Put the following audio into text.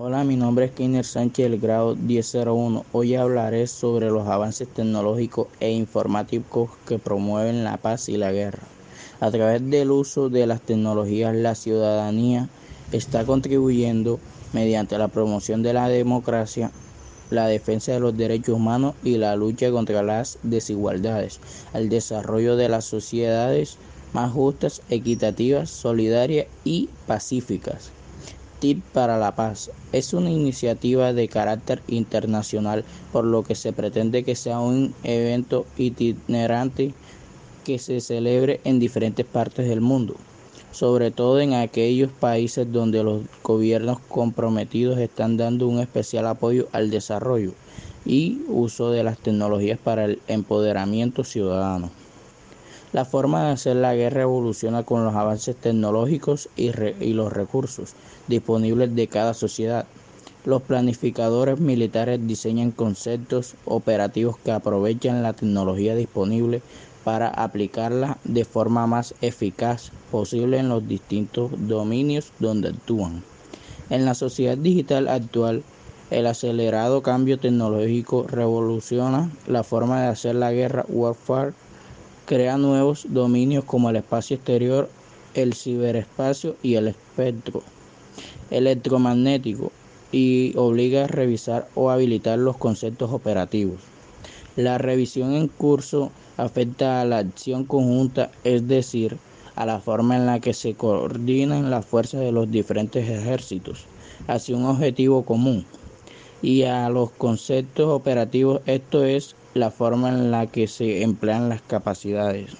Hola, mi nombre es Kiner Sánchez del grado 1001. Hoy hablaré sobre los avances tecnológicos e informáticos que promueven la paz y la guerra. A través del uso de las tecnologías, la ciudadanía está contribuyendo mediante la promoción de la democracia, la defensa de los derechos humanos y la lucha contra las desigualdades, al desarrollo de las sociedades más justas, equitativas, solidarias y pacíficas. TIP para la Paz es una iniciativa de carácter internacional, por lo que se pretende que sea un evento itinerante que se celebre en diferentes partes del mundo, sobre todo en aquellos países donde los gobiernos comprometidos están dando un especial apoyo al desarrollo y uso de las tecnologías para el empoderamiento ciudadano. La forma de hacer la guerra evoluciona con los avances tecnológicos y, los recursos disponibles de cada sociedad. Los planificadores militares diseñan conceptos operativos que aprovechan la tecnología disponible para aplicarla de forma más eficaz posible en los distintos dominios donde actúan. En la sociedad digital actual, el acelerado cambio tecnológico revoluciona la forma de hacer la guerra warfare crea nuevos dominios como el espacio exterior, el ciberespacio y el espectro electromagnético y obliga a revisar o habilitar los conceptos operativos. La revisión en curso afecta a la acción conjunta, es decir, a la forma en la que se coordinan las fuerzas de los diferentes ejércitos hacia un objetivo común y a los conceptos operativos, esto es la forma en la que se emplean las capacidades.